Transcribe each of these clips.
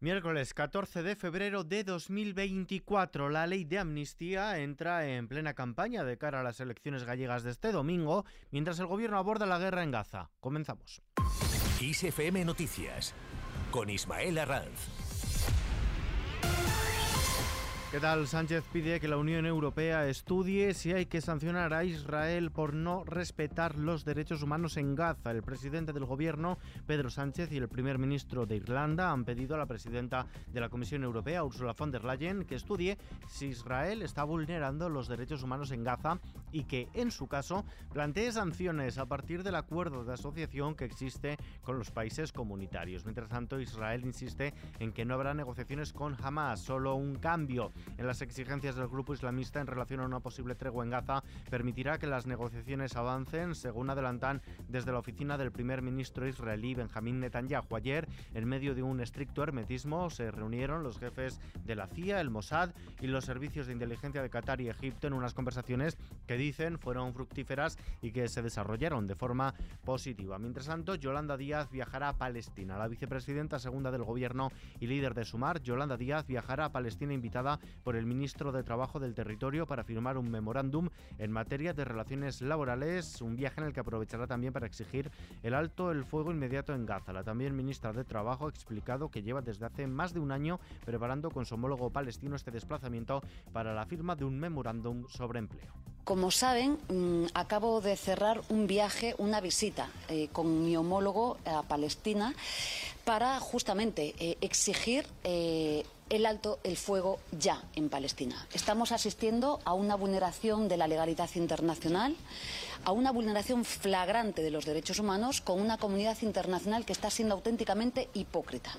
Miércoles 14 de febrero de 2024, la ley de amnistía entra en plena campaña de cara a las elecciones gallegas de este domingo, mientras el gobierno aborda la guerra en Gaza. Comenzamos. ISFM Noticias con Ismael Arranz. ¿Qué tal? Sánchez pide que la Unión Europea estudie si hay que sancionar a Israel por no respetar los derechos humanos en Gaza. El presidente del gobierno, Pedro Sánchez, y el primer ministro de Irlanda han pedido a la presidenta de la Comisión Europea, Ursula von der Leyen, que estudie si Israel está vulnerando los derechos humanos en Gaza y que, en su caso, plantee sanciones a partir del acuerdo de asociación que existe con los países comunitarios. Mientras tanto, Israel insiste en que no habrá negociaciones con Hamas, solo un cambio en las exigencias del grupo islamista en relación a una posible tregua en Gaza permitirá que las negociaciones avancen, según adelantan desde la oficina del primer ministro israelí Benjamín Netanyahu. Ayer, en medio de un estricto hermetismo, se reunieron los jefes de la CIA, el Mossad y los servicios de inteligencia de Qatar y Egipto en unas conversaciones que dicen fueron fructíferas y que se desarrollaron de forma positiva. Mientras tanto, Yolanda Díaz viajará a Palestina. La vicepresidenta segunda del gobierno y líder de Sumar, Yolanda Díaz, viajará a Palestina invitada por el ministro de Trabajo del Territorio para firmar un memorándum en materia de relaciones laborales, un viaje en el que aprovechará también para exigir el alto el fuego inmediato en Gaza. La también ministra de Trabajo ha explicado que lleva desde hace más de un año preparando con su homólogo palestino este desplazamiento para la firma de un memorándum sobre empleo. Como saben, mm, acabo de cerrar un viaje, una visita eh, con mi homólogo a Palestina para justamente eh, exigir eh, el alto el fuego ya en Palestina. Estamos asistiendo a una vulneración de la legalidad internacional, a una vulneración flagrante de los derechos humanos con una comunidad internacional que está siendo auténticamente hipócrita.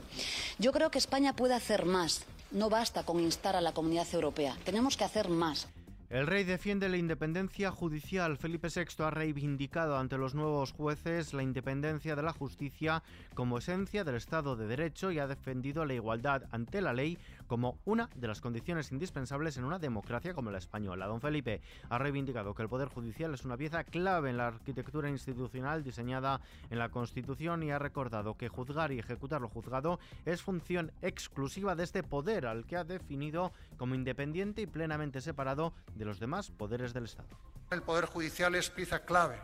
Yo creo que España puede hacer más. No basta con instar a la comunidad europea. Tenemos que hacer más. El rey defiende la independencia judicial. Felipe VI ha reivindicado ante los nuevos jueces la independencia de la justicia como esencia del Estado de Derecho y ha defendido la igualdad ante la ley como una de las condiciones indispensables en una democracia como la española. Don Felipe ha reivindicado que el Poder Judicial es una pieza clave en la arquitectura institucional diseñada en la Constitución y ha recordado que juzgar y ejecutar lo juzgado es función exclusiva de este poder al que ha definido como independiente y plenamente separado de los demás poderes del Estado. El Poder Judicial es pieza clave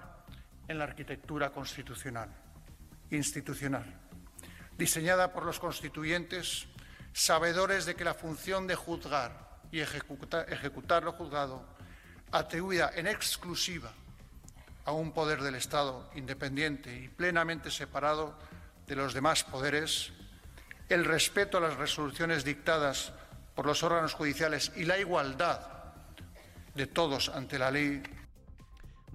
en la arquitectura constitucional, institucional, diseñada por los constituyentes, sabedores de que la función de juzgar y ejecutar lo juzgado, atribuida en exclusiva a un poder del Estado independiente y plenamente separado de los demás poderes, el respeto a las resoluciones dictadas por los órganos judiciales y la igualdad de todos ante la ley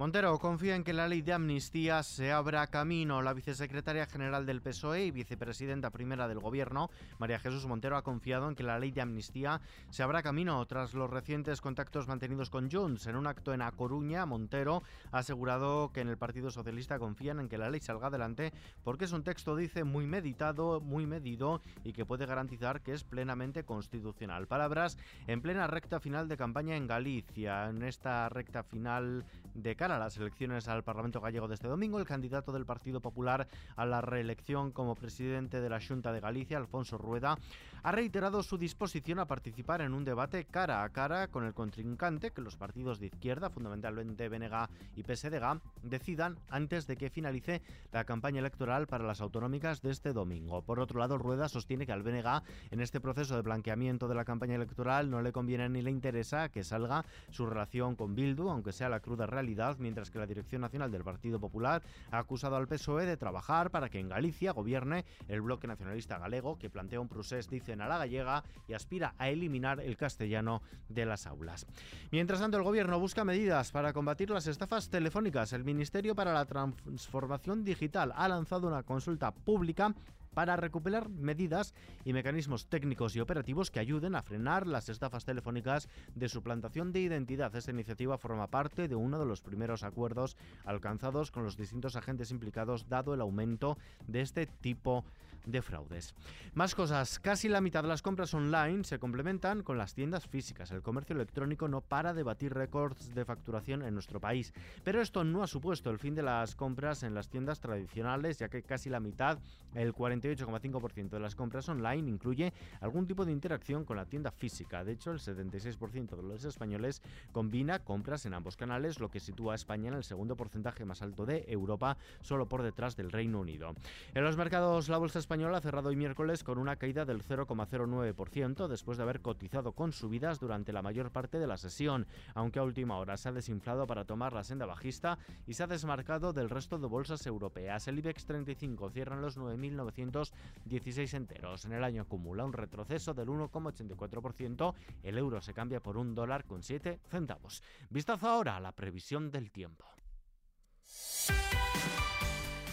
Montero confía en que la ley de amnistía se abra camino. La vicesecretaria general del PSOE y vicepresidenta primera del Gobierno, María Jesús Montero, ha confiado en que la ley de amnistía se abra camino tras los recientes contactos mantenidos con Junts. En un acto en A Coruña, Montero ha asegurado que en el Partido Socialista confían en que la ley salga adelante porque es un texto, dice, muy meditado, muy medido y que puede garantizar que es plenamente constitucional. Palabras en plena recta final de campaña en Galicia. En esta recta final de cara a las elecciones al Parlamento Gallego de este domingo, el candidato del Partido Popular a la reelección como presidente de la Junta de Galicia, Alfonso Rueda, ha reiterado su disposición a participar en un debate cara a cara con el contrincante que los partidos de izquierda, fundamentalmente BNG y PSDG, decidan antes de que finalice la campaña electoral para las autonómicas de este domingo. Por otro lado, Rueda sostiene que al BNG en este proceso de blanqueamiento de la campaña electoral no le conviene ni le interesa que salga su relación con Bildu, aunque sea la cruda realidad mientras que la Dirección Nacional del Partido Popular ha acusado al PSOE de trabajar para que en Galicia gobierne el bloque nacionalista galego que plantea un procés, dicen, a la gallega y aspira a eliminar el castellano de las aulas. Mientras tanto, el gobierno busca medidas para combatir las estafas telefónicas. El Ministerio para la Transformación Digital ha lanzado una consulta pública para recuperar medidas y mecanismos técnicos y operativos que ayuden a frenar las estafas telefónicas de suplantación de identidad. Esta iniciativa forma parte de uno de los primeros acuerdos alcanzados con los distintos agentes implicados dado el aumento de este tipo de fraudes. Más cosas, casi la mitad de las compras online se complementan con las tiendas físicas. El comercio electrónico no para de batir récords de facturación en nuestro país. Pero esto no ha supuesto el fin de las compras en las tiendas tradicionales, ya que casi la mitad, el 48,5% de las compras online, incluye algún tipo de interacción con la tienda física. De hecho, el 76% de los españoles combina compras en ambos canales, lo que sitúa a España en el segundo porcentaje más alto de Europa, solo por detrás del Reino Unido. En los mercados, la bolsa española ha cerrado hoy miércoles con una caída del 0,09% después de haber cotizado con subidas durante la mayor parte de la sesión, aunque a última hora se ha desinflado para tomar la senda bajista y se ha desmarcado del resto de bolsas europeas. El IBEX 35 cierra en los 9.916 enteros. En el año acumula un retroceso del 1,84%. El euro se cambia por un dólar con 7 centavos. Vistazo ahora a la previsión del tiempo.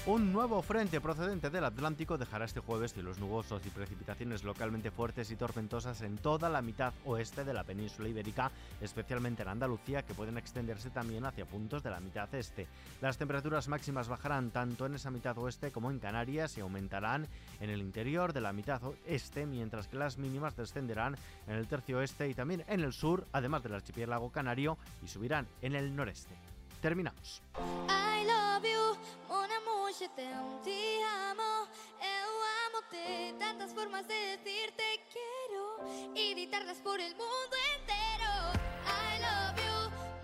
Un nuevo frente procedente del Atlántico dejará este jueves cielos nubosos y precipitaciones localmente fuertes y tormentosas en toda la mitad oeste de la península ibérica, especialmente en Andalucía, que pueden extenderse también hacia puntos de la mitad este. Las temperaturas máximas bajarán tanto en esa mitad oeste como en Canarias y aumentarán en el interior de la mitad este, mientras que las mínimas descenderán en el tercio oeste y también en el sur, además del archipiélago canario, y subirán en el noreste. Terminamos. Te amo. Eu amo-te, tantas formas de decirte quiero y gritarlas por el mundo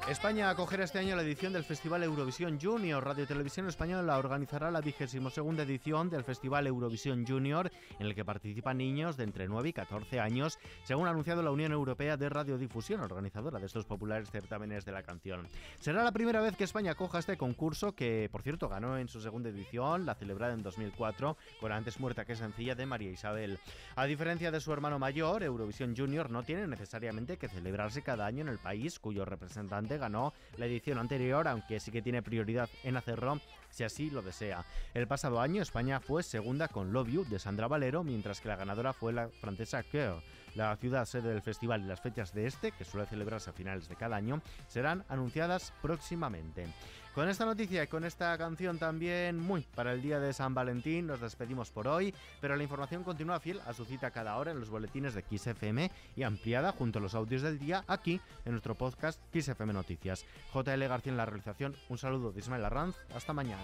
España acogerá este año la edición del Festival Eurovisión Junior. Radio Televisión Española organizará la vigésimo segunda edición del Festival Eurovisión Junior, en el que participan niños de entre 9 y 14 años, según ha anunciado la Unión Europea de Radiodifusión, organizadora de estos populares certámenes de la canción. Será la primera vez que España acoja este concurso, que por cierto ganó en su segunda edición, la celebrada en 2004, con antes muerta que sencilla de María Isabel. A diferencia de su hermano mayor, Eurovisión Junior no tiene necesariamente que celebrarse cada año en el país cuyo representante ganó la edición anterior, aunque sí que tiene prioridad en hacerlo si así lo desea. El pasado año España fue segunda con Love You de Sandra Valero, mientras que la ganadora fue la francesa Coeur. La ciudad sede del festival y las fechas de este, que suele celebrarse a finales de cada año, serán anunciadas próximamente. Con esta noticia y con esta canción también muy para el día de San Valentín nos despedimos por hoy, pero la información continúa fiel a su cita cada hora en los boletines de XFM y ampliada junto a los audios del día aquí en nuestro podcast XFM Noticias. JL García en la realización, un saludo de Ismael Arranz, hasta mañana.